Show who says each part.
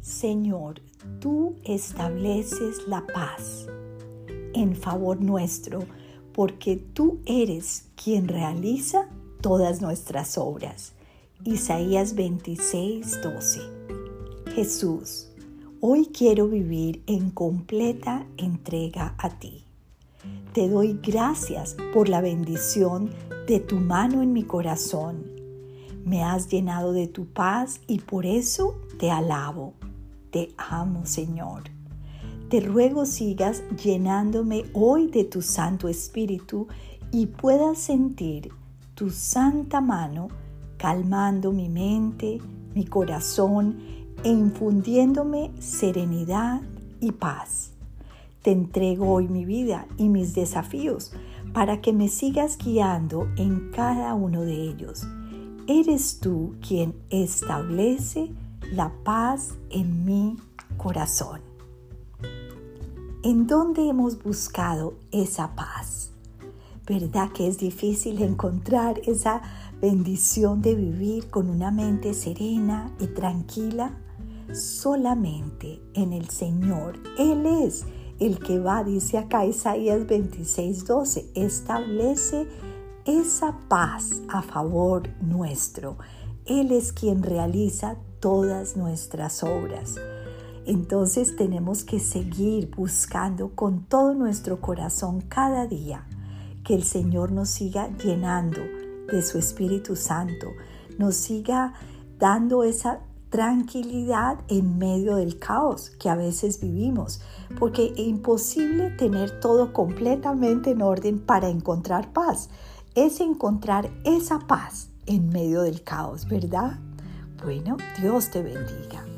Speaker 1: Señor, tú estableces la paz en favor nuestro, porque tú eres quien realiza todas nuestras obras. Isaías 26, 12. Jesús, hoy quiero vivir en completa entrega a ti. Te doy gracias por la bendición de tu mano en mi corazón. Me has llenado de tu paz y por eso te alabo. Te amo, Señor. Te ruego sigas llenándome hoy de tu Santo Espíritu y puedas sentir tu santa mano calmando mi mente, mi corazón e infundiéndome serenidad y paz. Te entrego hoy mi vida y mis desafíos para que me sigas guiando en cada uno de ellos. Eres tú quien establece la paz en mi corazón. ¿En dónde hemos buscado esa paz? ¿Verdad que es difícil encontrar esa bendición de vivir con una mente serena y tranquila? Solamente en el Señor. Él es el que va, dice acá Isaías 26, 12, establece esa paz a favor nuestro. Él es quien realiza todas nuestras obras. Entonces tenemos que seguir buscando con todo nuestro corazón cada día que el Señor nos siga llenando de su Espíritu Santo, nos siga dando esa tranquilidad en medio del caos que a veces vivimos, porque es imposible tener todo completamente en orden para encontrar paz. Es encontrar esa paz en medio del caos, ¿verdad? Bueno, Dios te bendiga.